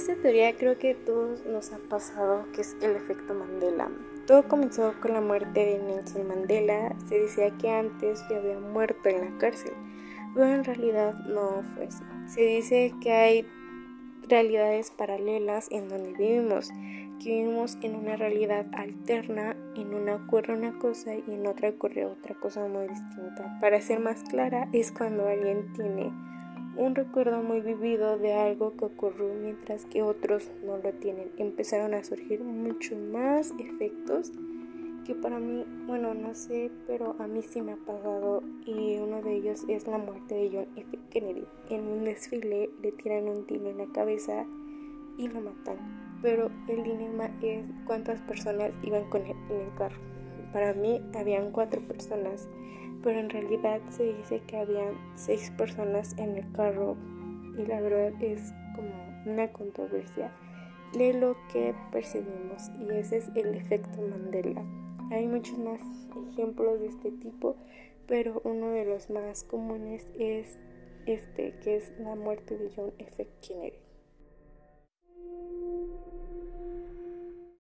esta teoría creo que todos nos ha pasado, que es el efecto Mandela. Todo comenzó con la muerte de Nelson Mandela. Se decía que antes ya había muerto en la cárcel, pero en realidad no fue así. Se dice que hay realidades paralelas en donde vivimos, que vivimos en una realidad alterna, en una ocurre una cosa y en otra ocurre otra cosa muy distinta. Para ser más clara, es cuando alguien tiene un recuerdo muy vivido de algo que ocurrió mientras que otros no lo tienen. Empezaron a surgir muchos más efectos que para mí, bueno, no sé, pero a mí sí me ha pasado y uno de ellos es la muerte de John F. Kennedy. En un desfile le tiran un tiro en la cabeza y lo matan. Pero el dilema es cuántas personas iban con él en el carro. Para mí habían cuatro personas pero en realidad se dice que habían seis personas en el carro y la verdad es como una controversia de lo que percibimos y ese es el efecto Mandela. Hay muchos más ejemplos de este tipo, pero uno de los más comunes es este, que es la muerte de John F. Kennedy.